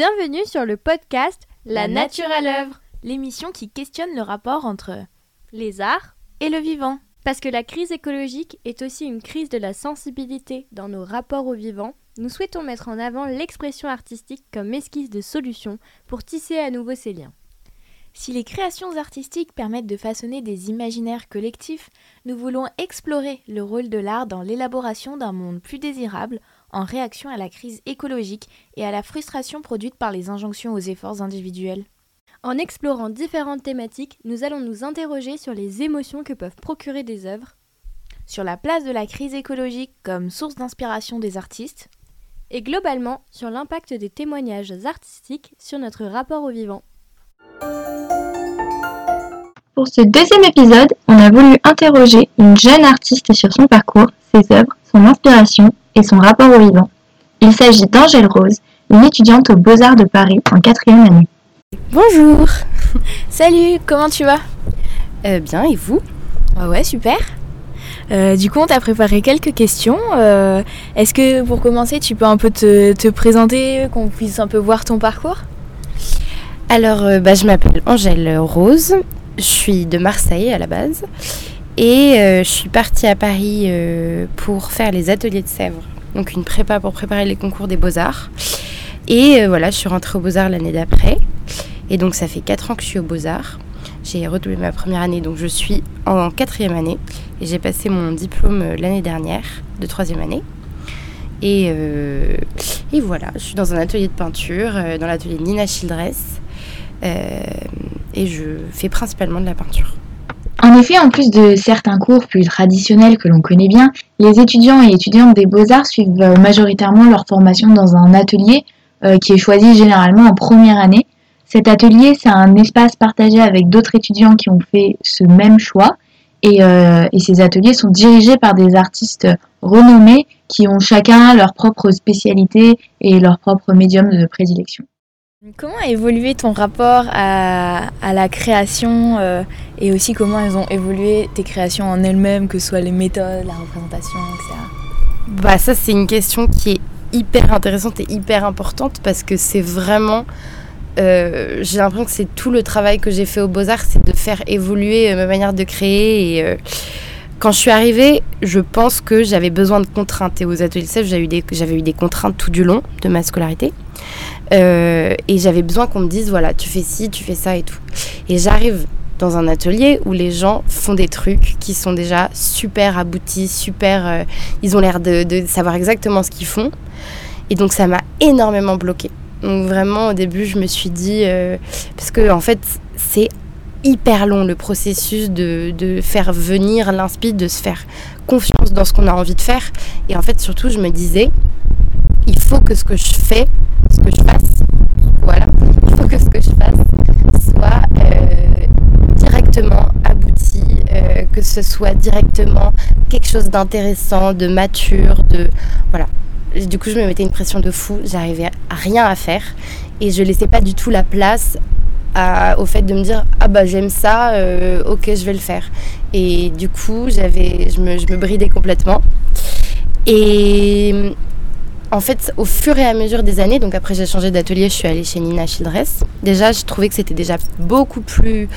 Bienvenue sur le podcast La nature à l'œuvre, l'émission qui questionne le rapport entre les arts et le vivant. Parce que la crise écologique est aussi une crise de la sensibilité dans nos rapports au vivant, nous souhaitons mettre en avant l'expression artistique comme esquisse de solution pour tisser à nouveau ces liens. Si les créations artistiques permettent de façonner des imaginaires collectifs, nous voulons explorer le rôle de l'art dans l'élaboration d'un monde plus désirable en réaction à la crise écologique et à la frustration produite par les injonctions aux efforts individuels. En explorant différentes thématiques, nous allons nous interroger sur les émotions que peuvent procurer des œuvres, sur la place de la crise écologique comme source d'inspiration des artistes, et globalement sur l'impact des témoignages artistiques sur notre rapport au vivant. Pour ce deuxième épisode, on a voulu interroger une jeune artiste sur son parcours, ses œuvres, son inspiration et son rapport au vivant. Il s'agit d'Angèle Rose, une étudiante aux Beaux-Arts de Paris en quatrième année. Bonjour. Salut, comment tu vas? Euh, Bien, et vous? Ah Ouais, super. Euh, du coup, on t'a préparé quelques questions. Euh, est-ce que pour commencer, tu peux un peu te, présenter, qu'on puisse un peu voir ton parcours? Alors, bah, je m'appelle Angèle Rose, je suis de Marseille à la base et je suis partie à Paris pour faire les ateliers de Sèvres, donc une prépa pour préparer les concours des beaux-arts. Et voilà, je suis rentrée aux beaux-arts l'année d'après. Et donc ça fait 4 ans que je suis aux beaux-arts. J'ai redoublé ma première année, donc je suis en quatrième année. Et j'ai passé mon diplôme euh, l'année dernière de troisième année. Et, euh, voilà, je suis dans un atelier de peinture, euh, dans l'atelier Nina Childress. et je fais principalement de la peinture. En effet, en plus de certains cours plus traditionnels que l'on connaît bien, les étudiants et étudiantes des beaux-arts suivent majoritairement leur formation dans un atelier qui est choisi généralement en première année cet atelier, c'est un espace partagé avec d'autres étudiants qui ont fait ce même choix. Euh, et, ces ateliers sont dirigés par des artistes renommés qui ont chacun leur propre spécialité et leur propre médium de prédilection. Comment a évolué ton rapport à, la création euh, et aussi comment elles ont évolué tes créations en elles-mêmes, que ce soit les méthodes, la représentation, etc. Bah ça c'est une question qui est hyper intéressante et hyper importante parce que c'est vraiment euh, j'ai l'impression que c'est tout le travail que j'ai fait aux Beaux-Arts, c'est de faire évoluer euh, ma manière de créer. Et quand je suis arrivée, je pense que j'avais besoin de contraintes. Et aux ateliers CEF, j'avais j'avais eu des contraintes tout du long de ma scolarité. Et j'avais besoin qu'on me dise voilà, tu fais ci, tu fais ça et tout. Et j'arrive dans un atelier où les gens font des trucs qui sont déjà super aboutis, super. ils ont l'air de, savoir exactement ce qu'ils font. Et donc ça m'a énormément bloqué. Donc vraiment au début je me suis dit, euh, parce que en fait c'est hyper long le processus de, de faire venir l'inspi, de se faire confiance dans ce qu'on a envie de faire. Et en fait surtout je me disais, faut que ce que je fais, ce que je fasse, voilà, il faut que ce que je fasse soit euh, directement abouti, euh, que ce soit directement quelque chose d'intéressant, de mature, de voilà du coup, je me mettais une pression de fou. J'arrivais à rien à faire. Et je laissais pas du tout la place au fait de me dire Ah bah j'aime ça, euh, ok, je vais le faire. Et du coup, j'avais, je, me, je me bridais complètement. Et en fait, au fur et à mesure des années, donc après j'ai changé d'atelier, je suis allée chez Nina Childress. Déjà, je trouvais que c'était déjà beaucoup plus.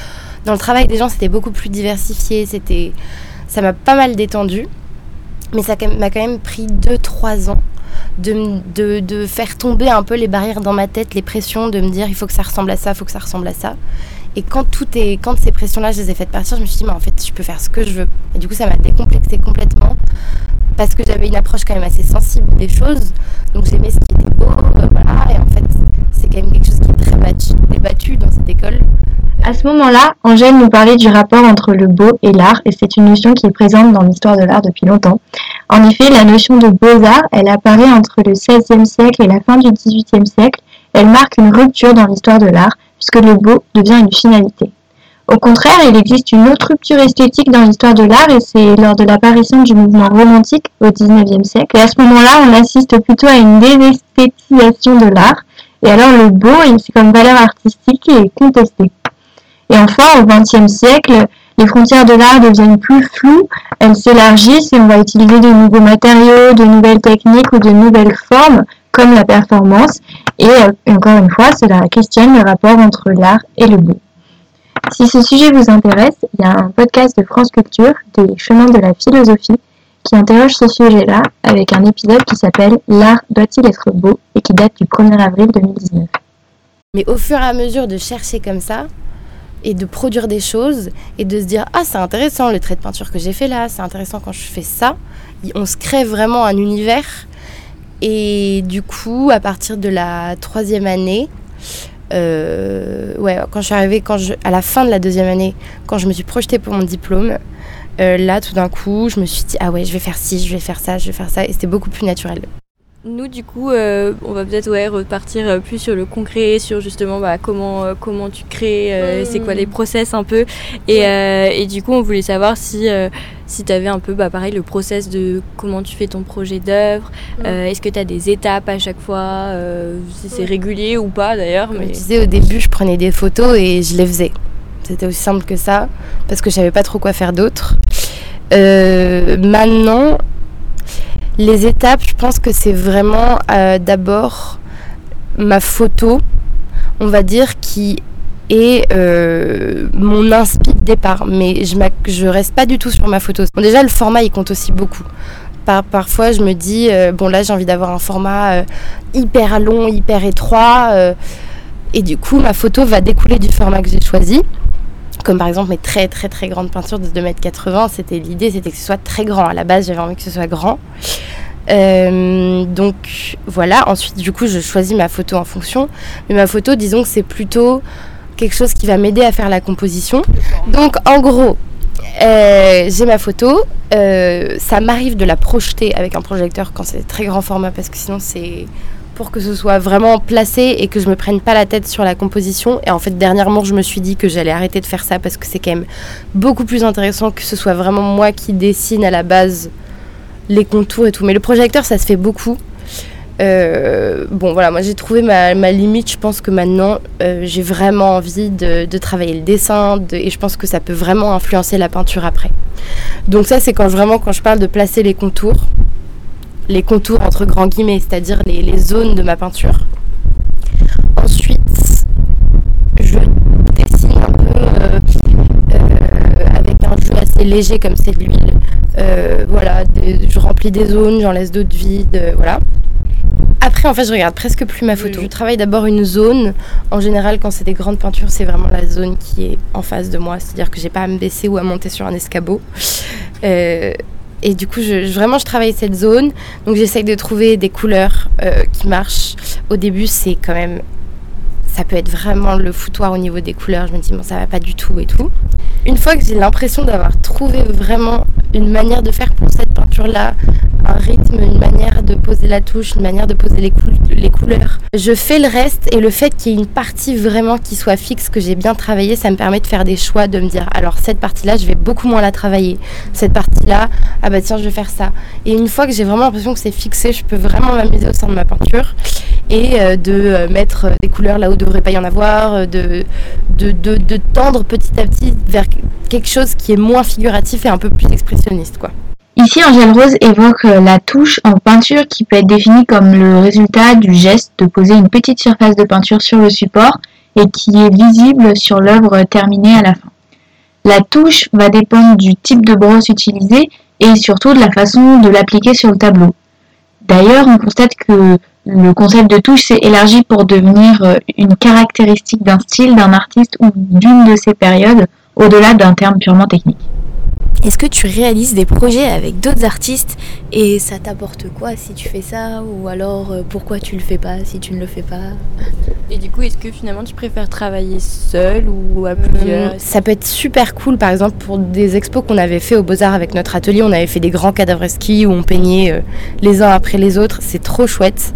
Dans le travail des gens, c'était beaucoup plus diversifié. C'était, ça m'a pas mal détendu. Mais ça m'a quand même pris 2-3 ans de, de, faire tomber un peu les barrières dans ma tête, les pressions, de me dire il faut que ça ressemble à ça, il faut que ça ressemble à ça. Et quand tout est, quand ces pressions-là, je les ai faites partir, je me suis dit, mais en fait, je peux faire ce que je veux. Et du coup, ça m'a décomplexé complètement parce que j'avais une approche quand même assez sensible des choses. Donc j'aimais ce qui était beau, euh, voilà. Et en fait, c'est quand même quelque chose qui est très battu, débattu dans cette école. À ce moment-là, Angèle nous parlait du rapport entre le beau et l'art, et c'est une notion qui est présente dans l'histoire de l'art depuis longtemps. En effet, la notion de beaux-arts, elle apparaît entre le XVIe siècle et la fin du XVIIIe siècle. Elle marque une rupture dans l'histoire de l'art, puisque le beau devient une finalité. Au contraire, il existe une autre rupture esthétique dans l'histoire de l'art, et c'est lors de l'apparition du mouvement romantique au XIXe siècle. Et à ce moment-là, on assiste plutôt à une désesthétisation de l'art, et alors le beau, c'est comme valeur artistique, est contesté. Et enfin, au XXe siècle, les frontières de l'art deviennent plus floues, elles s'élargissent et on va utiliser de nouveaux matériaux, de nouvelles techniques ou de nouvelles formes comme la performance. Et euh, encore une fois, cela questionne le rapport entre l'art et le beau. Si ce sujet vous intéresse, il y a un podcast de France Culture, des chemins de la philosophie, qui interroge ce sujet-là avec un épisode qui s'appelle L'art doit-il être beau? et qui date du 1er avril 2019. Mais au fur et à mesure de chercher comme ça, et de produire des choses et de se dire ah c'est intéressant le trait de peinture que j'ai fait là, c'est intéressant quand je fais ça. On se crée vraiment un univers et du coup à partir de la troisième année, euh, ouais quand je suis arrivée quand je, à la fin de la deuxième année, quand je me suis projetée pour mon diplôme, euh, là tout d'un coup je me suis dit ah ouais je vais faire ci, je vais faire ça, je vais faire ça et c'était beaucoup plus naturel. Nous, du coup, euh, on va peut-être ouais, repartir euh, plus sur le concret, sur justement bah, comment, euh, comment tu crées, c'est quoi les process un peu. Et, et, du coup, on voulait savoir si, si tu avais un peu, bah, pareil, le process de comment tu fais ton projet d'œuvre. Est-ce que tu as des étapes à chaque fois Si c'est régulier ou pas d'ailleurs. Mais... Je disais au début, je prenais des photos et je les faisais. C'était aussi simple que ça, parce que je savais pas trop quoi faire d'autre. maintenant, les étapes, je pense que c'est vraiment euh, d'abord ma photo, on va dire, qui est euh, mon inspi de départ. Mais je ne reste pas du tout sur ma photo. Bon, déjà, le format, il compte aussi beaucoup. parfois, je me dis, euh, bon, là, j'ai envie d'avoir un format hyper long, hyper étroit. et du coup, ma photo va découler du format que j'ai choisi comme par exemple mes très très très grandes peintures de 2m80, c'était l'idée, c'était que ce soit très grand. À la base, j'avais envie que ce soit grand. Euh, donc voilà, ensuite du coup je choisis ma photo en fonction. Mais ma photo, disons que c'est plutôt quelque chose qui va m'aider à faire la composition. Donc en gros, euh, j'ai ma photo. Euh, ça m'arrive de la projeter avec un projecteur quand c'est très grand format parce que sinon c'est pour que ce soit vraiment placé et que je me prenne pas la tête sur la composition. Et en fait, dernièrement, je me suis dit que j'allais arrêter de faire ça parce que c'est quand même beaucoup plus intéressant que ce soit vraiment moi qui dessine à la base les contours et tout. Mais le projecteur, ça se fait beaucoup. Euh, bon, voilà, moi j'ai trouvé ma, limite. Je pense que maintenant, euh, j'ai vraiment envie de, travailler le dessin et je pense que ça peut vraiment influencer la peinture après. Donc, ça, c'est quand vraiment quand je parle de placer les contours les contours entre grands guillemets, c'est-à-dire les, zones de ma peinture. Ensuite, je dessine un peu euh, euh, avec un jeu assez léger comme c'est de l'huile. Euh, voilà, je remplis des zones, j'en laisse d'autres vides, voilà. Après, en fait, je regarde presque plus ma photo. Je travaille d'abord une zone. En général, quand c'est des grandes peintures, c'est vraiment la zone qui est en face de moi. C'est-à-dire que j'ai pas à me baisser ou à monter sur un escabeau. Et du coup, je, vraiment, je travaille cette zone. Donc, j'essaye de trouver des couleurs euh, qui marchent. Au début, c'est quand même. Ça peut être vraiment le foutoir au niveau des couleurs. Je me dis, bon, ça va pas du tout et tout. Une fois que j'ai l'impression d'avoir trouvé vraiment une manière de faire pour cette peinture-là, un rythme, une manière de poser la touche, une manière de poser les, les couleurs. Je fais le reste et le fait qu'il y ait une partie vraiment qui soit fixe, que j'ai bien travaillé, ça me permet de faire des choix, de me dire alors cette partie-là, je vais beaucoup moins la travailler. Cette partie-là, ah bah tiens, je vais faire ça. Et une fois que j'ai vraiment l'impression que c'est fixé, je peux vraiment m'amuser au sein de ma peinture et euh, de euh, mettre des couleurs là où il ne devrait pas y en avoir, euh, de, de, de, tendre petit à petit vers quelque chose qui est moins figuratif et un peu plus expressionniste. quoi. Ici, Angèle Rose évoque euh, la touche en peinture qui peut être définie comme le résultat du geste de poser une petite surface de peinture sur le support et qui est visible sur l'œuvre terminée à la fin. La touche va dépendre du type de brosse utilisée et surtout de la façon de l'appliquer sur le tableau. D'ailleurs, on constate que le concept de touche s'est élargi pour devenir euh, une caractéristique d'un style, d'un artiste ou d'une de ses périodes, au-delà d'un terme purement technique. Est-ce que tu réalises des projets avec d'autres artistes et ça t'apporte quoi si tu fais ça ou alors euh, pourquoi tu le fais pas si tu ne le fais pas? Et du coup, est-ce que finalement tu préfères travailler seul ou à plusieurs? Ça peut être super cool par exemple pour des expos qu'on avait fait au Beaux-Arts avec notre atelier, on avait fait des grands cadavres ski où on peignait euh, les uns après les autres, c'est trop chouette.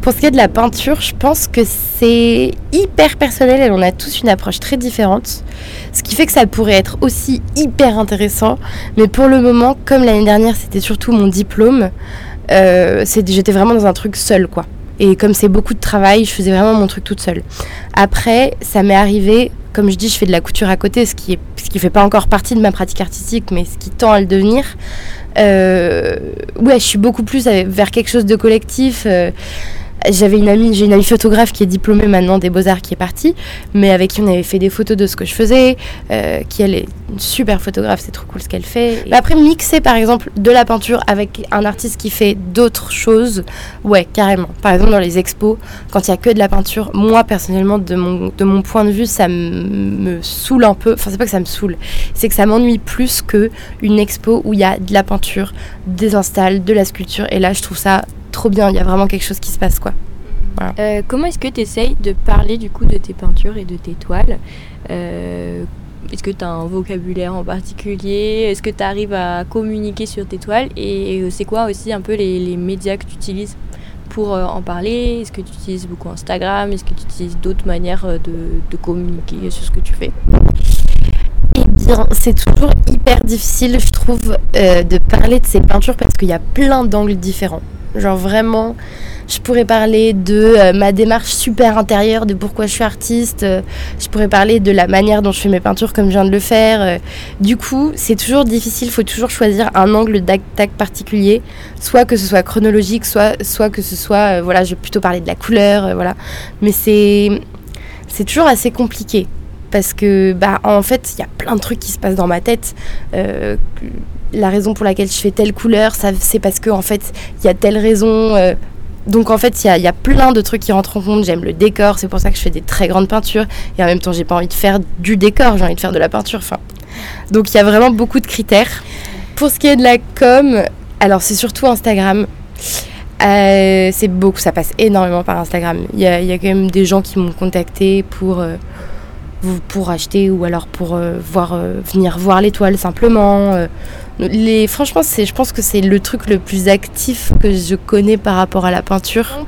Pour ce qui est de la peinture, je pense que c'est hyper personnel et on a tous une approche très différente. Ce qui fait que ça pourrait être aussi hyper intéressant. Mais pour le moment, comme l'année dernière, c'était surtout mon diplôme, euh, j'étais vraiment dans un truc seul, quoi. Et comme c'est beaucoup de travail, je faisais vraiment mon truc toute seule. Après, ça m'est arrivé, comme je dis, je fais de la couture à côté, ce qui ne qui fait pas encore partie de ma pratique artistique, mais ce qui tend à le devenir. Euh, ouais, je suis beaucoup plus vers quelque chose de collectif. Euh, j'avais une amie, j'ai une amie photographe qui est diplômée maintenant des Beaux-Arts qui est partie, mais avec qui on avait fait des photos de ce que je faisais, euh, qui elle est une super photographe, c'est trop cool ce qu'elle fait. Et après, mixer par exemple de la peinture avec un artiste qui fait d'autres choses, ouais, carrément. Par exemple, dans les expos, quand il y a que de la peinture, moi personnellement, de mon, de mon point de vue, ça me saoule un peu. Enfin, c'est pas que ça me saoule, c'est que ça m'ennuie plus que une expo où il y a de la peinture, des installs, de la sculpture, et là, je trouve ça trop bien, il y a vraiment quelque chose qui se passe quoi. Euh, comment est-ce que tu essayes de parler du coup de tes peintures et de tes toiles euh, Est-ce que tu as un vocabulaire en particulier Est-ce que tu arrives à communiquer sur tes toiles Et c'est quoi aussi un peu les, médias que tu utilises pour euh, en parler Est-ce que tu utilises beaucoup Instagram Est-ce que tu utilises d'autres manières de, communiquer sur ce que tu fais? C'est toujours hyper difficile, je trouve, de parler de ces peintures parce qu'il y a plein d'angles différents. Genre vraiment, je pourrais parler de euh, ma démarche super intérieure, de pourquoi je suis artiste. Euh, je pourrais parler de la manière dont je fais mes peintures comme je viens de le faire. Euh. du coup, c'est toujours difficile, il faut toujours choisir un angle d'attaque particulier, soit que ce soit chronologique, soit, soit que ce soit, voilà, je vais plutôt parler de la couleur, voilà. Mais c'est toujours assez compliqué parce que bah en fait il y a plein de trucs qui se passent dans ma tête la raison pour laquelle je fais telle couleur, c'est parce qu'en en fait, il y a telle raison. Euh, donc en fait, il y, a, plein de trucs qui rentrent en compte. J'aime le décor, c'est pour ça que je fais des très grandes peintures. Et en même temps, j'ai pas envie de faire du décor, j'ai envie de faire de la peinture. Enfin, donc il y a vraiment beaucoup de critères. Pour ce qui est de la com, alors c'est surtout Instagram. Euh, c'est beaucoup, ça passe énormément par Instagram. Il y, a, quand même des gens qui m'ont contacté pour euh, pour acheter ou alors pour voir venir voir l'étoile simplement les, franchement, c'est, je pense que c'est le truc le plus actif que je connais par rapport à la peinture.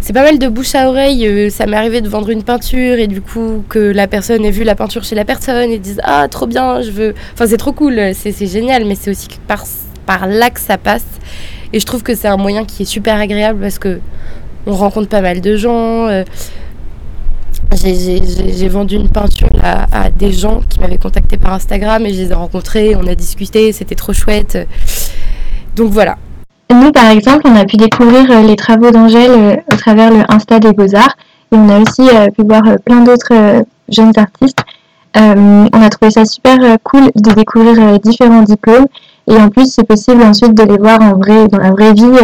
C'est pas mal de bouche à oreille. Euh, ça m'est arrivé de vendre une peinture et du coup que la personne ait vu la peinture chez la personne et dise ah trop bien, je veux. Enfin c'est trop cool, c'est, génial, mais c'est aussi par, par là que ça passe. Et je trouve que c'est un moyen qui est super agréable parce que on rencontre pas mal de gens. Euh, j'ai vendu une peinture à, des gens qui m'avaient contacté par Instagram et je les ai rencontrés, on a discuté, c'était trop chouette. Donc voilà. Nous, par exemple, on a pu découvrir euh, les travaux d'Angèle euh, au travers le Insta des Beaux-Arts et on a aussi euh, pu voir plein d'autres jeunes artistes. on a trouvé ça super cool de découvrir différents diplômes et en plus, c'est possible ensuite de les voir en vrai, dans la vraie vie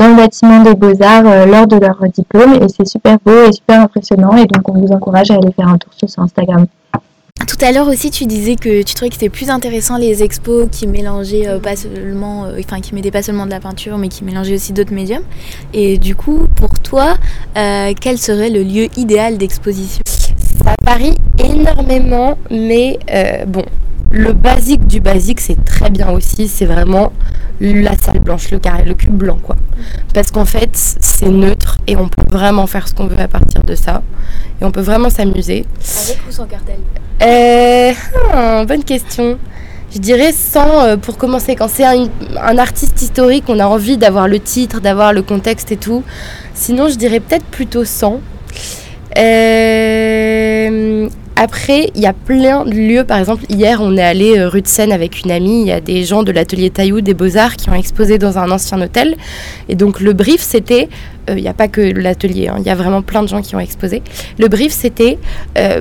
dans le bâtiment des beaux-arts euh, lors de leur diplôme et c'est super beau et super impressionnant et donc on vous encourage à aller faire un tour sur Instagram. Tout à l'heure aussi, tu disais que tu trouvais que c'était plus intéressant les expos qui mélangeaient euh, pas seulement, euh, enfin qui mettaient pas seulement de la peinture, mais qui mélangeaient aussi d'autres médiums. Et du coup, pour toi, quel serait le lieu idéal d'exposition? Ça varie énormément, mais bon, le basique du basique, c'est très bien aussi. C'est vraiment la salle blanche, le carré, le cube blanc, quoi. Parce qu'en fait, c'est neutre et on peut vraiment faire ce qu'on veut à partir de ça. Et on peut vraiment s'amuser. Avec ou sans cartel? Euh, ah, Bonne question. Je dirais sans euh, pour commencer. Quand c'est un, un, artiste historique, on a envie d'avoir le titre, d'avoir le contexte et tout. Sinon, je dirais peut-être plutôt sans. Euh, après, il y a plein de lieux. Par exemple, hier, on est allé euh, rue de Seine avec une amie. Il y a des gens de l'atelier Taillou des Beaux-Arts qui ont exposé dans un ancien hôtel. Et donc, le brief, c'était. Euh, il n'y a pas que l'atelier, hein, il y a vraiment plein de gens qui ont exposé. Le brief, c'était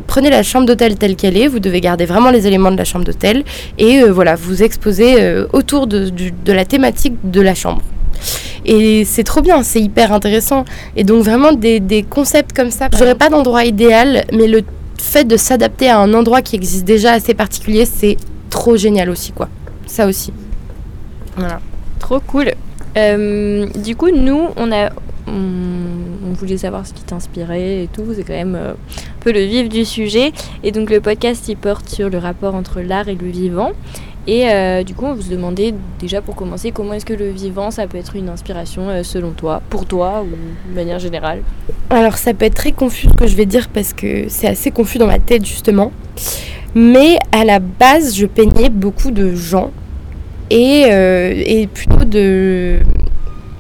prenez la chambre d'hôtel telle qu'elle est, vous devez garder vraiment les éléments de la chambre d'hôtel et voilà, vous exposez autour de, la thématique de la chambre. Et c'est trop bien, c'est hyper intéressant. Et donc vraiment des, concepts comme ça. J'aurais pas d'endroit idéal, mais le fait de s'adapter à un endroit qui existe déjà assez particulier, c'est trop génial aussi, quoi. Ça aussi. Voilà. Trop cool. Euh, du coup, nous, on a, on, voulait savoir ce qui t'inspirait et tout. C'est quand même euh, un peu le vif du sujet. Et donc, le podcast, il porte sur le rapport entre l'art et le vivant. Et euh, du coup, on vous demandait déjà pour commencer, comment est-ce que le vivant, ça peut être une inspiration euh, selon toi, pour toi ou de manière générale? Alors, ça peut être très confus ce que je vais dire parce que c'est assez confus dans ma tête justement. Mais à la base, je peignais beaucoup de gens et, euh, et plutôt de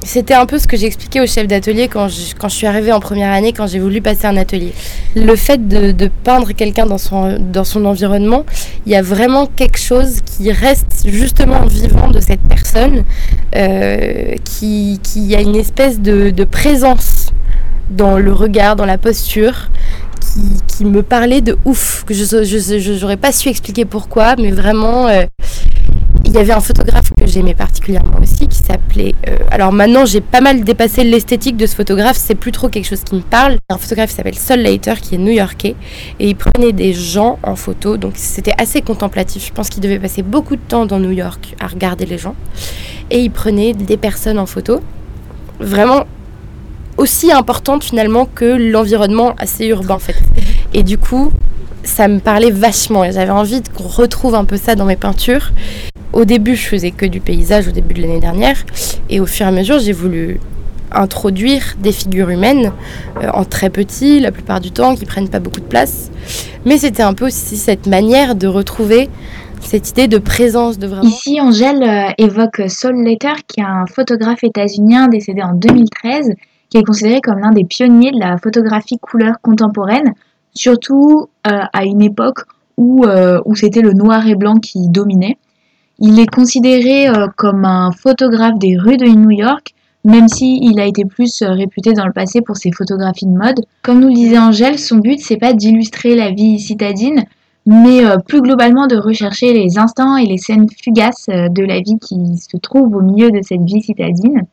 c'était un peu ce que j'expliquais au chef d'atelier quand je, quand je suis arrivée en première année, quand j'ai voulu passer un atelier. Le fait de, peindre quelqu'un dans son, dans son environnement, il y a vraiment quelque chose qui reste justement vivant de cette personne, euh, qui, qui a une espèce de, présence dans le regard, dans la posture, qui, me parlait de ouf, que je n'aurais pas su expliquer pourquoi, mais vraiment, euh, il y avait un photographe que j'aimais particulièrement aussi qui s'appelait. Euh, alors maintenant, j'ai pas mal dépassé l'esthétique de ce photographe, c'est plus trop quelque chose qui me parle. Un photographe qui s'appelle Sol Leiter qui est new-yorkais et il prenait des gens en photo, donc c'était assez contemplatif. Je pense qu'il devait passer beaucoup de temps dans New York à regarder les gens et il prenait des personnes en photo. Vraiment aussi importante finalement que l'environnement assez urbain en fait. Et du coup, ça me parlait vachement et j'avais envie qu'on retrouve un peu ça dans mes peintures. Au début, je faisais que du paysage au début de l'année dernière et au fur et à mesure, j'ai voulu introduire des figures humaines euh, en très petit la plupart du temps qui prennent pas beaucoup de place. Mais c'était un peu aussi cette manière de retrouver cette idée de présence de vraiment. Ici, Angèle euh, évoque Saul Letter, qui est un photographe états-unien décédé en 2013 qui est considéré comme l'un des pionniers de la photographie couleur contemporaine, surtout euh, à une époque où, euh, où c'était le noir et blanc qui dominait. Il est considéré euh, comme un photographe des rues de New York, même s'il il a été plus réputé dans le passé pour ses photographies de mode. Comme nous le disait Angèle, son but c'est pas d'illustrer la vie citadine, mais plus globalement de rechercher les instants et les scènes fugaces de la vie qui se trouvent au milieu de cette vie citadine.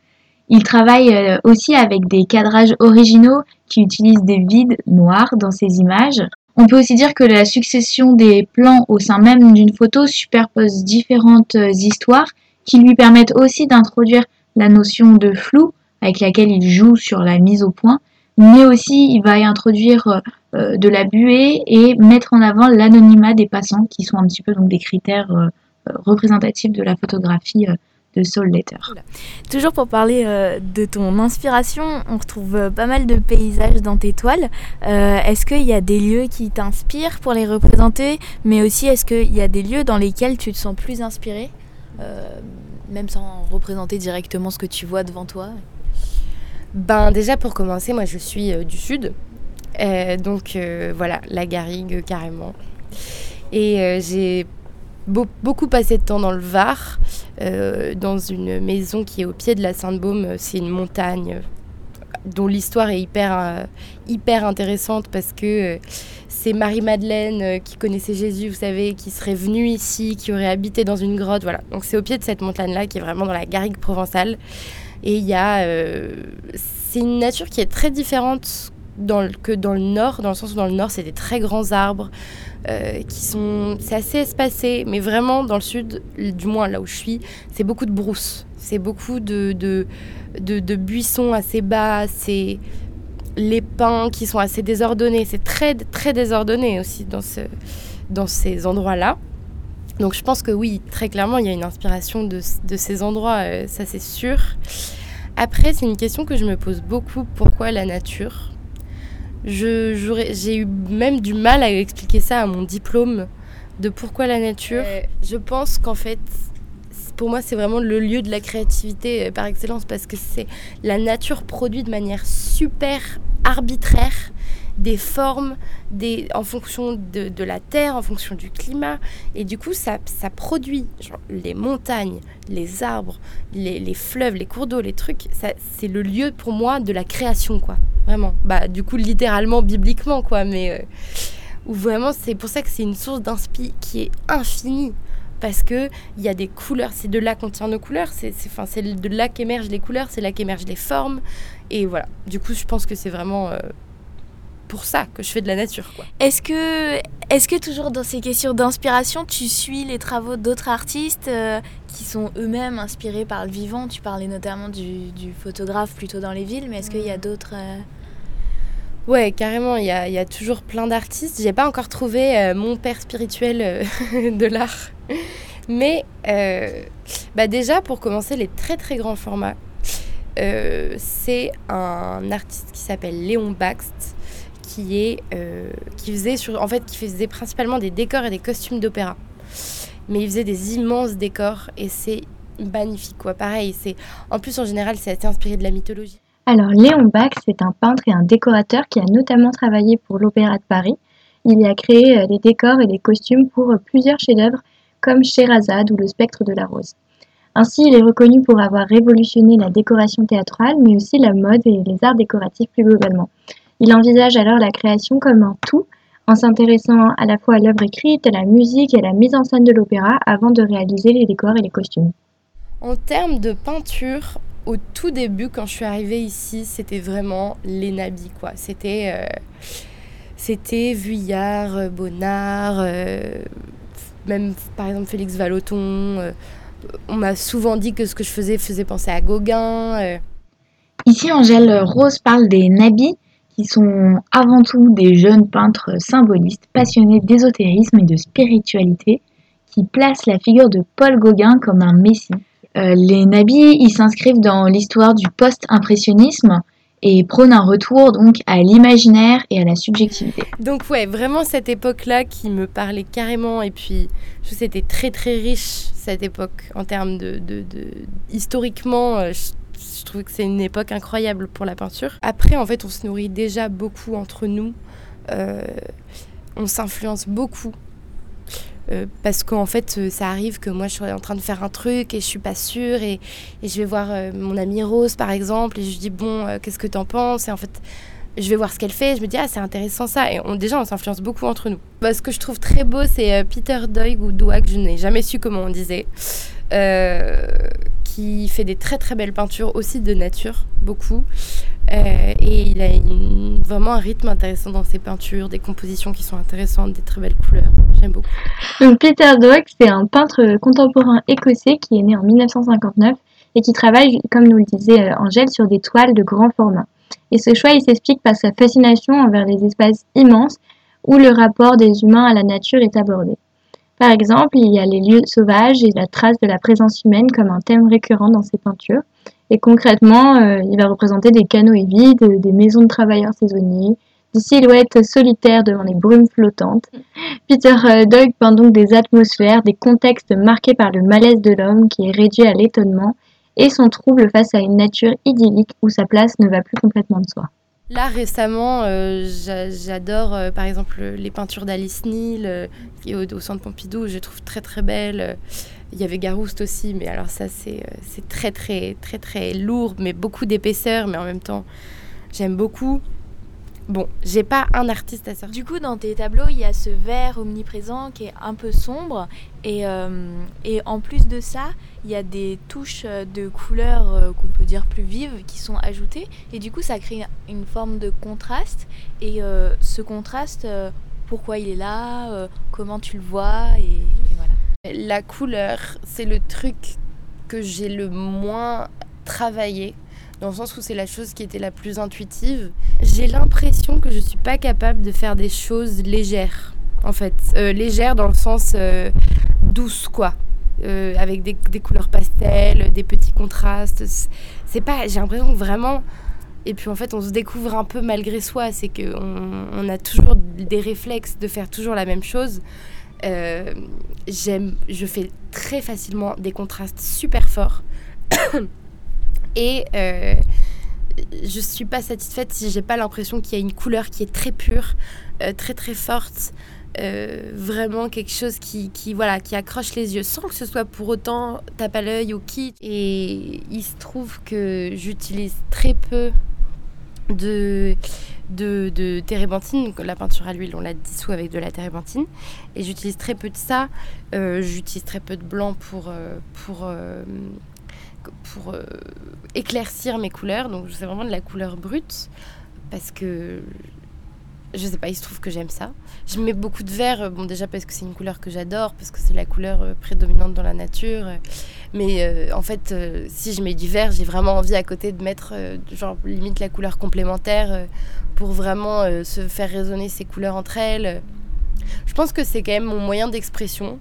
Il travaille euh, aussi avec des cadrages originaux qui utilisent des vides noirs dans ses images. On peut aussi dire que la succession des plans au sein même d'une photo superpose différentes euh, histoires qui lui permettent aussi d'introduire la notion de flou avec laquelle il joue sur la mise au point, mais aussi il va y introduire euh, de la buée et mettre en avant l'anonymat des passants qui sont un petit peu donc des critères représentatifs de la photographie de Soul Letter. Toujours pour parler euh, de ton inspiration, on retrouve euh, pas mal de paysages dans tes toiles. Euh, est-ce qu'il y a des lieux qui t'inspirent pour les représenter, mais aussi est-ce qu'il y a des lieux dans lesquels tu te sens plus inspiré, même sans représenter directement ce que tu vois devant toi? Ben déjà pour commencer, moi je suis du sud, donc voilà la Garrigue carrément. Et j'ai beaucoup passé de temps dans le Var, euh, dans une maison qui est au pied de la Sainte-Baume. C'est une montagne dont l'histoire est hyper, euh, hyper intéressante parce que euh, c'est Marie-Madeleine qui connaissait Jésus, vous savez, qui serait venue ici, qui aurait habité dans une grotte. Voilà. Donc c'est au pied de cette montagne-là qui est vraiment dans la garrigue provençale. Et il y a. c'est une nature qui est très différente que dans le nord, dans le sens où dans le nord, c'est des très grands arbres euh, qui sont. C'est assez espacé, mais vraiment dans le sud, du moins là où je suis, c'est beaucoup de brousse. C'est beaucoup de, de, de, buissons assez bas, c'est les pins qui sont assez désordonnés. C'est très, très désordonné aussi dans, ce, dans ces endroits-là. Donc je pense que oui, très clairement, il y a une inspiration de, de ces endroits, euh, ça c'est sûr. Après, c'est une question que je me pose beaucoup. Pourquoi la nature? J'ai eu même du mal à expliquer ça à mon diplôme de pourquoi la nature. je pense qu'en fait, pour moi, c'est vraiment le lieu de la créativité euh, par excellence parce que c'est la nature produit de manière super arbitraire des formes en fonction de, la terre, en fonction du climat. Et du coup, ça, ça produit les montagnes, les arbres, les, fleuves, les cours d'eau, les trucs. C'est le lieu pour moi de la création, quoi. Vraiment. Bah, du coup, littéralement, bibliquement, quoi. Mais euh, vraiment, c'est pour ça que c'est une source d'inspi qui est infinie. Parce que il y a des couleurs, c'est de là qu'on tient nos couleurs, c'est de là qu'émergent les couleurs, c'est là qu'émergent les formes. Et voilà. Du coup, je pense que c'est vraiment. Euh, pour ça que je fais de la nature. Est-ce que, est que toujours dans ces questions d'inspiration, tu suis les travaux d'autres artistes euh, qui sont eux-mêmes inspirés par le vivant? Tu parlais notamment du, photographe plutôt dans les villes, mais est-ce qu'il y a mm. d'autres... Euh, ouais, carrément, il y a, y a, toujours plein d'artistes. J'ai pas encore trouvé euh, mon père spirituel de l'art. Mais bah déjà, pour commencer, les très très grands formats, c'est un artiste qui s'appelle Léon Baxt qui est euh, qui faisait sur en fait qui faisait principalement des décors et des costumes d'opéra. Mais il faisait des immenses décors et c'est magnifique quoi. Pareil, c'est en plus en général c'est assez inspiré de la mythologie. Alors Léon Bach, c'est un peintre et un décorateur qui a notamment travaillé pour l'Opéra de Paris. Il y a créé euh, des décors et des costumes pour euh, plusieurs chefs-d'œuvre comme Sherazade ou Le Spectre de la Rose. Ainsi, il est reconnu pour avoir révolutionné la décoration théâtrale, mais aussi la mode et les arts décoratifs plus globalement. Il envisage alors la création comme un tout, en s'intéressant à la fois à l'œuvre écrite, à la musique et à la mise en scène de l'opéra, avant de réaliser les décors et les costumes. En termes de peinture, au tout début, quand je suis arrivée ici, c'était vraiment les nabis, quoi. C'était, euh, c'était Vuillard, euh, Bonnard, euh, même par exemple Félix Vallotton on m'a souvent dit que ce que je faisais faisait penser à Gauguin. Euh. Ici, Angèle Rose parle des nabis, qui sont avant tout des jeunes peintres symbolistes passionnés d'ésotérisme et de spiritualité, qui placent la figure de Paul Gauguin comme un messie. Euh, les nabis, ils s'inscrivent dans l'histoire du post-impressionnisme, et prône un retour donc à l'imaginaire et à la subjectivité. Donc ouais, vraiment cette époque-là qui me parlait carrément et puis je trouve c'était très très riche cette époque en termes de, de, historiquement. Euh, je, trouve que c'est une époque incroyable pour la peinture. Après, en fait, on se nourrit déjà beaucoup entre nous. Euh, on s'influence beaucoup euh, parce qu'en fait, euh, ça arrive que moi, je suis en train de faire un truc et je suis pas sûre. Et, je vais voir mon amie Rose, par exemple, et je dis Bon, qu'est-ce que tu en penses? Et en fait, je vais voir ce qu'elle fait. Je me dis Ah, c'est intéressant ça. Et déjà, on s'influence beaucoup entre nous. Bah, ce que je trouve très beau, c'est Peter Doig ou Doig, je n'ai jamais su comment on disait, qui fait des très très belles peintures aussi de nature, beaucoup. Euh, et il a vraiment un rythme intéressant dans ses peintures, des compositions qui sont intéressantes, des très belles couleurs. J'aime beaucoup. Donc Peter Doig, c'est un peintre contemporain écossais qui est né en 1959 et qui travaille, comme nous le disait euh, Angèle, sur des toiles de grand format. Et ce choix, il s'explique par sa fascination envers les espaces immenses où le rapport des humains à la nature est abordé. Par exemple, il y a les lieux sauvages et la trace de la présence humaine comme un thème récurrent dans ses peintures. Et concrètement, euh, il va représenter des canoës vides, des maisons de travailleurs saisonniers, des silhouettes solitaires devant les brumes flottantes. Peter Doig peint donc des atmosphères, des contextes marqués par le malaise de l'homme qui est réduit à l'étonnement et son trouble face à une nature idyllique où sa place ne va plus complètement de soi. Là récemment, euh, j'adore par exemple les peintures d'Alice Neal au, centre Pompidou, je trouve très très belles. Il y avait Garouste aussi, mais alors ça, c'est euh, très, très, très, très lourd, mais beaucoup d'épaisseur, mais en même temps, j'aime beaucoup. Bon, j'ai pas un artiste à sortir. Du coup, dans tes tableaux, il y a ce vert omniprésent qui est un peu sombre. Et, euh, et en plus de ça, il y a des touches de couleurs euh, qu'on peut dire plus vives qui sont ajoutées. Et du coup, ça crée une forme de contraste. Et ce contraste, pourquoi il est là, comment tu le vois, et voilà. La couleur, c'est le truc que j'ai le moins travaillé, dans le sens où c'est la chose qui était la plus intuitive. J'ai l'impression que je suis pas capable de faire des choses légères, en fait. Euh, légères dans le sens euh, douce, quoi. Euh, avec des, couleurs pastel, des petits contrastes. C'est pas. J'ai l'impression que vraiment. Et puis en fait, on se découvre un peu malgré soi. C'est qu'on on a toujours des réflexes de faire toujours la même chose. Euh, j'aime, je fais très facilement des contrastes super forts. Et euh, je suis pas satisfaite si j'ai pas l'impression qu'il y a une couleur qui est très pure, euh, très très forte. Euh, vraiment quelque chose qui, voilà, qui accroche les yeux sans que ce soit pour autant tape à l'œil ou qui. Et il se trouve que j'utilise très peu de de, de térébenthine. La peinture à l'huile, on la dissout avec de la térébenthine. Et j'utilise très peu de ça. Euh, j'utilise très peu de blanc pour, pour, euh, pour éclaircir mes couleurs. Donc c'est vraiment de la couleur brute. Parce que je sais pas, il se trouve que j'aime ça. Je mets beaucoup de vert, bon déjà parce que c'est une couleur que j'adore, parce que c'est la couleur prédominante dans la nature. Mais en fait, si je mets du vert, j'ai vraiment envie à côté de mettre, genre limite la couleur complémentaire pour vraiment euh, se faire résonner ces couleurs entre elles. Je pense que c'est quand même mon moyen d'expression,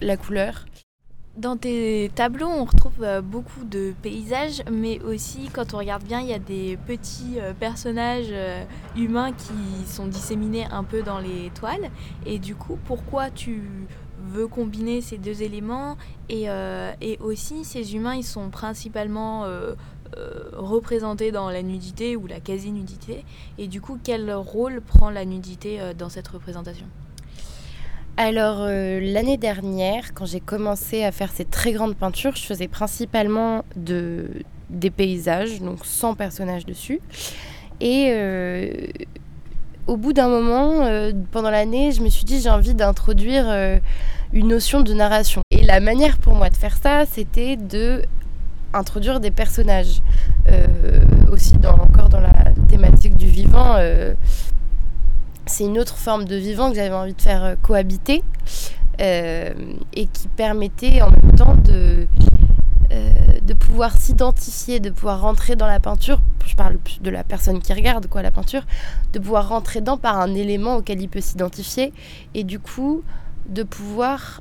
la couleur. Dans tes tableaux, on retrouve euh, beaucoup de paysages, mais aussi, quand on regarde bien, il y a des petits euh, personnages humains qui sont disséminés un peu dans les toiles. Et du coup, pourquoi tu veux combiner ces deux éléments et, aussi, ces humains, ils sont principalement euh, représentée dans la nudité ou la quasi-nudité Et du coup, quel rôle prend la nudité euh, dans cette représentation? Alors l'année dernière, quand j'ai commencé à faire ces très grandes peintures, je faisais principalement de, des paysages, donc sans personnages dessus. Et au bout d'un moment, pendant l'année, je me suis dit j'ai envie d'introduire une notion de narration. Et la manière pour moi de faire ça, c'était de introduire des personnages. aussi encore dans la thématique du vivant c'est une autre forme de vivant que j'avais envie de faire euh, cohabiter euh, et qui permettait en même temps de, euh, de pouvoir s'identifier, de pouvoir rentrer dans la peinture. Je parle de la personne qui regarde quoi la peinture, de pouvoir rentrer dedans par un élément auquel il peut s'identifier et du coup de pouvoir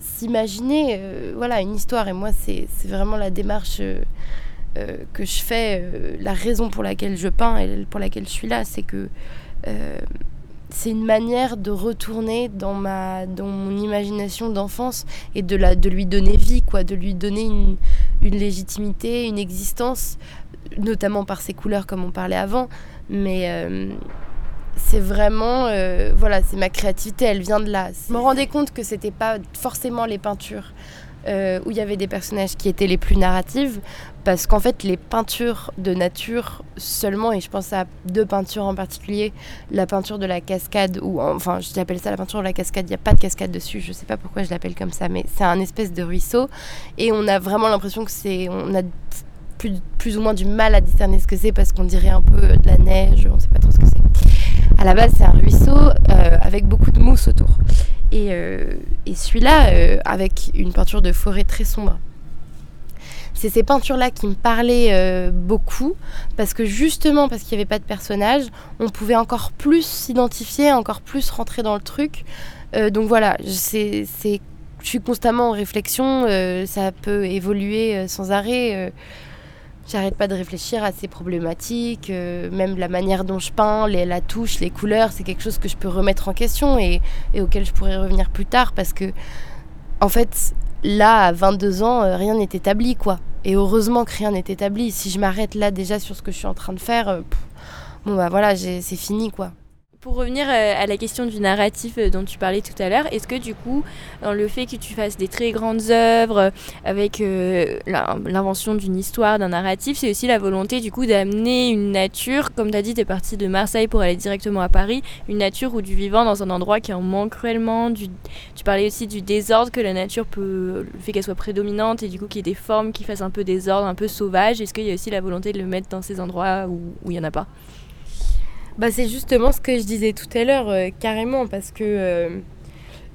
s'imaginer voilà une histoire. Et moi c'est vraiment la démarche que je fais la raison pour laquelle je peins et pour laquelle je suis là. C'est que c'est une manière de retourner dans, ma, dans mon imagination d'enfance et de, la, de lui donner vie, quoi, de lui donner une, une légitimité, une existence, notamment par ses couleurs comme on parlait avant. Mais euh, c'est vraiment, euh, voilà, c'est ma créativité, elle vient de là. Je me rendais compte que c'était pas forcément les peintures euh, où il y avait des personnages qui étaient les plus narratives, parce qu'en fait les peintures de nature seulement, et je pense à deux peintures en particulier, la peinture de la cascade, ou enfin je l'appelle ça la peinture de la cascade, il n'y a pas de cascade dessus, je sais pas pourquoi je l'appelle comme ça, mais c'est un espèce de ruisseau, et on a vraiment l'impression que c'est, on a plus, ou moins du mal à discerner ce que c'est, parce qu'on dirait un peu de la neige, on sait pas trop ce que c'est. À la base c'est un ruisseau euh, avec beaucoup de mousse autour. Euh, et, celui-là, euh, avec une peinture de forêt très sombre. C'est ces peintures-là qui me parlaient euh, beaucoup, parce que justement, parce qu'il n'y avait pas de personnage, on pouvait encore plus s'identifier, encore plus rentrer dans le truc. donc voilà, je suis constamment en réflexion, ça peut évoluer sans arrêt. J'arrête pas de réfléchir à ces problématiques, euh, même la manière dont je peins, les, la touche, les couleurs, c'est quelque chose que je peux remettre en question et, auquel je pourrais revenir plus tard parce que, en fait, là, à 22 ans, euh, rien n'est établi, quoi. Et heureusement que rien n'est établi. Si je m'arrête là déjà sur ce que je suis en train de faire, euh, bon bah voilà, c'est fini, quoi. Pour revenir euh, à la question du narratif euh, dont tu parlais tout à l'heure, est-ce que du coup, dans le fait que tu fasses des très grandes œuvres euh, avec l'invention d'une histoire, d'un narratif, c'est aussi la volonté du coup d'amener une nature, comme tu as dit, tu es parti de Marseille pour aller directement à Paris, une nature ou du vivant dans un endroit qui en manque cruellement. Tu parlais aussi du désordre que la nature peut, le fait qu'elle soit prédominante et du coup qu'il y ait des formes qui fassent un peu désordre, un peu sauvage. Est-ce qu'il y a aussi la volonté de le mettre dans ces endroits où il n'y en a pas? Bah, c'est justement ce que je disais tout à l'heure, euh, carrément, parce que euh,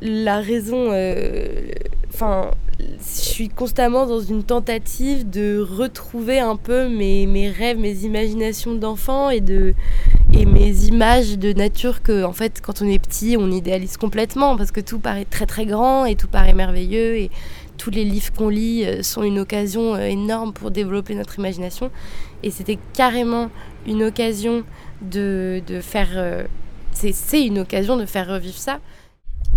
la raison. Euh, enfin, je suis constamment dans une tentative de retrouver un peu mes, mes rêves, mes imaginations d'enfant et, de, et mes images de nature que, en fait, quand on est petit, on idéalise complètement, parce que tout paraît très très grand et tout paraît merveilleux. Et, tous les livres qu'on lit sont une occasion énorme pour développer notre imagination. Et c'était carrément une occasion de, de faire... Euh, c'est une occasion de faire revivre ça.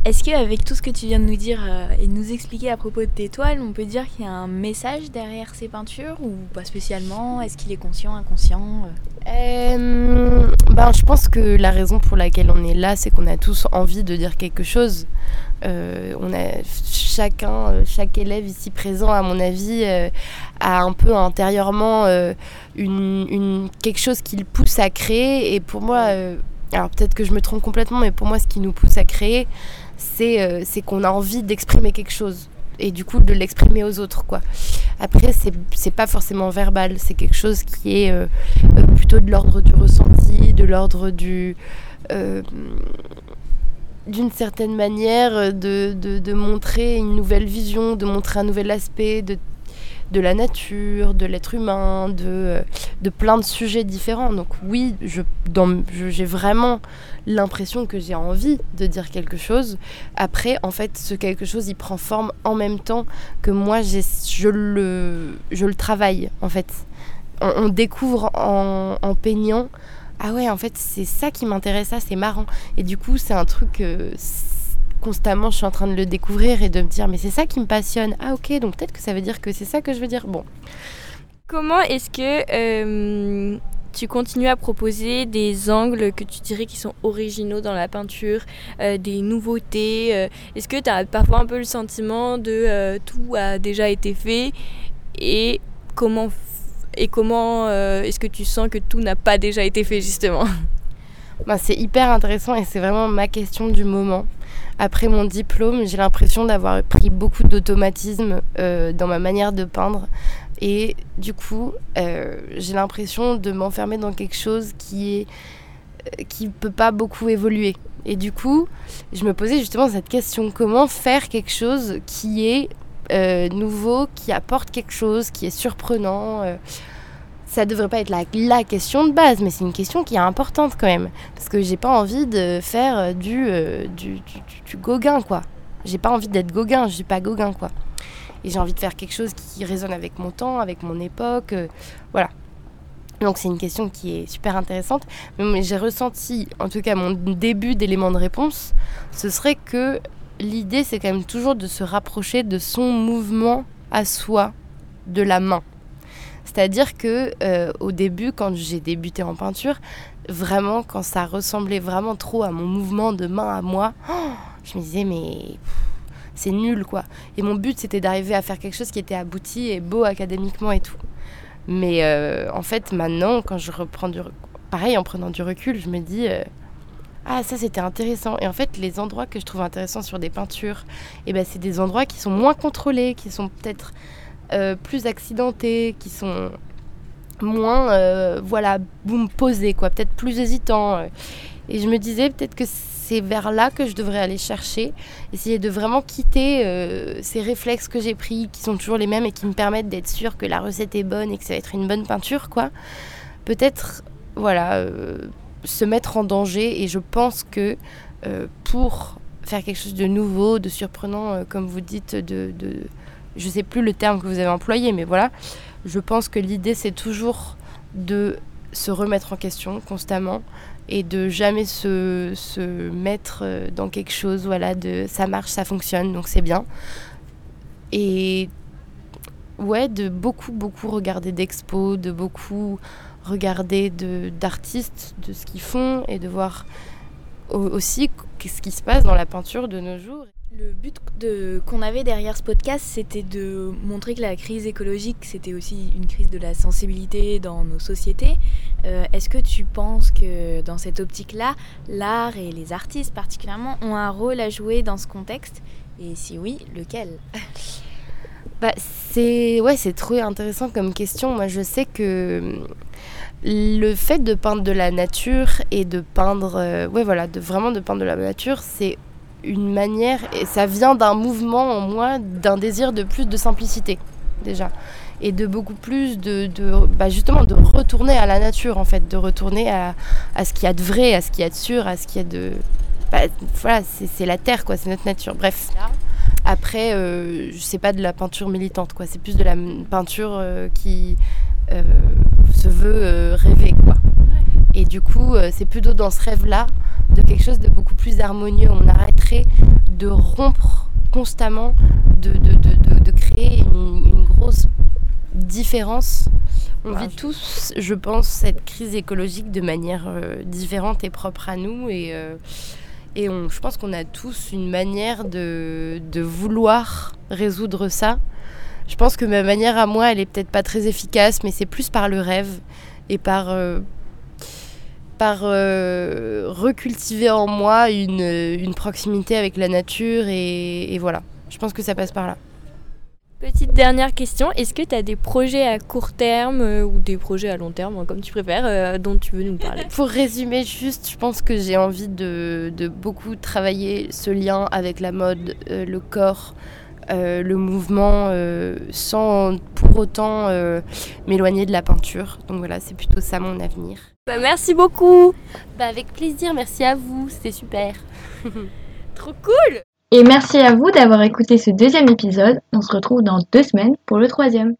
Est-ce qu'avec tout ce que tu viens de nous dire euh, et de nous expliquer à propos de tes toiles, on peut dire qu'il y a un message derrière ces peintures ou pas spécialement? Est-ce qu'il est conscient, inconscient euh, ben, Je pense que la raison pour laquelle on est là, c'est qu'on a tous envie de dire quelque chose. on a chacun, chaque élève ici présent, à mon avis, a un peu intérieurement une, quelque chose qui le pousse à créer. Et pour moi, euh, alors peut-être que je me trompe complètement, mais pour moi, ce qui nous pousse à créer, c'est euh, c'est qu'on a envie d'exprimer quelque chose. Et du coup, de l'exprimer aux autres, quoi. Après, c'est pas forcément verbal, c'est quelque chose qui est euh, plutôt de l'ordre du ressenti, de l'ordre du d'une certaine manière de, de, de, montrer une nouvelle vision, de montrer un nouvel aspect, de de la nature, de l'être humain, de, de plein de sujets différents. Donc oui, j'ai je, vraiment l'impression que j'ai envie de dire quelque chose. Après, en fait, ce quelque chose, il prend forme en même temps que moi, je le, je le travaille, en fait. On, découvre en, en, peignant, ah ouais, en fait, c'est ça qui m'intéresse, ça, c'est marrant. Et du coup, c'est un truc... Euh, constamment, je suis en train de le découvrir et de me dire, mais c'est ça qui me passionne. Ah ok, donc peut-être que ça veut dire que c'est ça que je veux dire. Bon. Comment est-ce que euh, tu continues à proposer des angles que tu dirais qui sont originaux dans la peinture, euh, des nouveautés. Euh, est-ce que tu as parfois un peu le sentiment de tout a déjà été fait et comment, et comment est-ce que tu sens que tout n'a pas déjà été fait justement? Bah, C'est hyper intéressant et c'est vraiment ma question du moment. Après mon diplôme, j'ai l'impression d'avoir pris beaucoup d'automatisme dans ma manière de peindre. Et du coup, euh, j'ai l'impression de m'enfermer dans quelque chose qui est euh, qui peut pas beaucoup évoluer. Et du coup, je me posais justement cette question comment faire quelque chose qui est euh, nouveau, qui apporte quelque chose, qui est surprenant. Ça devrait pas être la, la, question de base, mais c'est une question qui est importante quand même. Parce que j'ai pas envie de faire du, du, du, du Gauguin, quoi. J'ai pas envie d'être Gauguin, je suis pas Gauguin, quoi et j'ai envie de faire quelque chose qui résonne avec mon temps, avec mon époque. Euh, voilà. Donc c'est une question qui est super intéressante. Mais j'ai ressenti, en tout cas mon début d'élément de réponse, ce serait que l'idée c'est quand même toujours de se rapprocher de son mouvement à soi, de la main. C'est-à-dire que euh, au début, quand j'ai débuté en peinture, vraiment quand ça ressemblait vraiment trop à mon mouvement de main à moi, je me disais mais c'est nul quoi. Et mon but c'était d'arriver à faire quelque chose qui était abouti et beau académiquement et tout. Mais euh, en fait maintenant quand je reprends du pareil en prenant du recul, je me dis euh, ah ça c'était intéressant et en fait les endroits que je trouve intéressants sur des peintures, eh ben c'est des endroits qui sont moins contrôlés, qui sont peut-être plus accidentés, qui sont moins voilà boum posés quoi, peut-être plus hésitants. Et je me disais peut-être que c'est vers là que je devrais aller chercher, essayer de vraiment quitter euh, ces réflexes que j'ai pris, qui sont toujours les mêmes et qui me permettent d'être sûr que la recette est bonne et que ça va être une bonne peinture, quoi. Peut-être, voilà, euh, se mettre en danger. Et je pense que euh, pour faire quelque chose de nouveau, de surprenant, comme vous dites, de, je sais plus le terme que vous avez employé, mais voilà, je pense que l'idée c'est toujours de se remettre en question constamment, et de jamais se, se, mettre euh, dans quelque chose, voilà, de ça marche, ça fonctionne, donc c'est bien. Et ouais, de beaucoup, beaucoup regarder d'expos, de beaucoup regarder d'artistes, de, ce qu'ils font et de voir aussi ce qui se passe dans la peinture de nos jours. Le but qu'on avait derrière ce podcast, c'était de montrer que la crise écologique, c'était aussi une crise de la sensibilité dans nos sociétés. Euh, est-ce que tu penses que dans cette optique-là, l'art et les artistes particulièrement ont un rôle à jouer dans ce contexte? Et si oui, lequel? Bah, c'est ouais, trop intéressant comme question. Moi, je sais que le fait de peindre de la nature et de peindre, euh, ouais, voilà, de vraiment de peindre de la nature, c'est une manière, et ça vient d'un mouvement en moi, d'un désir de plus de simplicité, déjà. Et de beaucoup plus de, de bah justement, de retourner à la nature, en fait, de retourner à, à ce qu'il y a de vrai, à ce qu'il y a de sûr, à ce qu'il y a de. Bah, voilà, c'est la terre, quoi, c'est notre nature. Bref. Après, euh, je sais pas de la peinture militante, quoi. C'est plus de la peinture euh, qui euh, se veut rêver, quoi. Et du coup, c'est plutôt dans ce rêve-là de quelque chose de beaucoup plus harmonieux. On arrêterait de rompre constamment, de, de, de, de créer une, grosse différence. On vit tous, je pense, cette crise écologique de manière euh, différente et propre à nous. Et, euh, et on, je pense qu'on a tous une manière de, de vouloir résoudre ça. Je pense que ma manière à moi, elle est peut-être pas très efficace, mais c'est plus par le rêve et par, euh, par euh, recultiver en moi une, une, proximité avec la nature et, voilà. Je pense que ça passe par là. Petite dernière question, est-ce que tu as des projets à court terme euh, ou des projets à long terme, hein, comme tu préfères, euh, dont tu veux nous parler? Pour résumer juste, je pense que j'ai envie de, de, beaucoup travailler ce lien avec la mode, le corps, euh, le mouvement euh, sans pour autant euh, m'éloigner de la peinture. Donc voilà, c'est plutôt ça mon avenir. Bah, merci beaucoup. Bah, avec plaisir, merci à vous, c'était super. Trop cool. Et merci à vous d'avoir écouté ce deuxième épisode. On se retrouve dans deux semaines pour le troisième.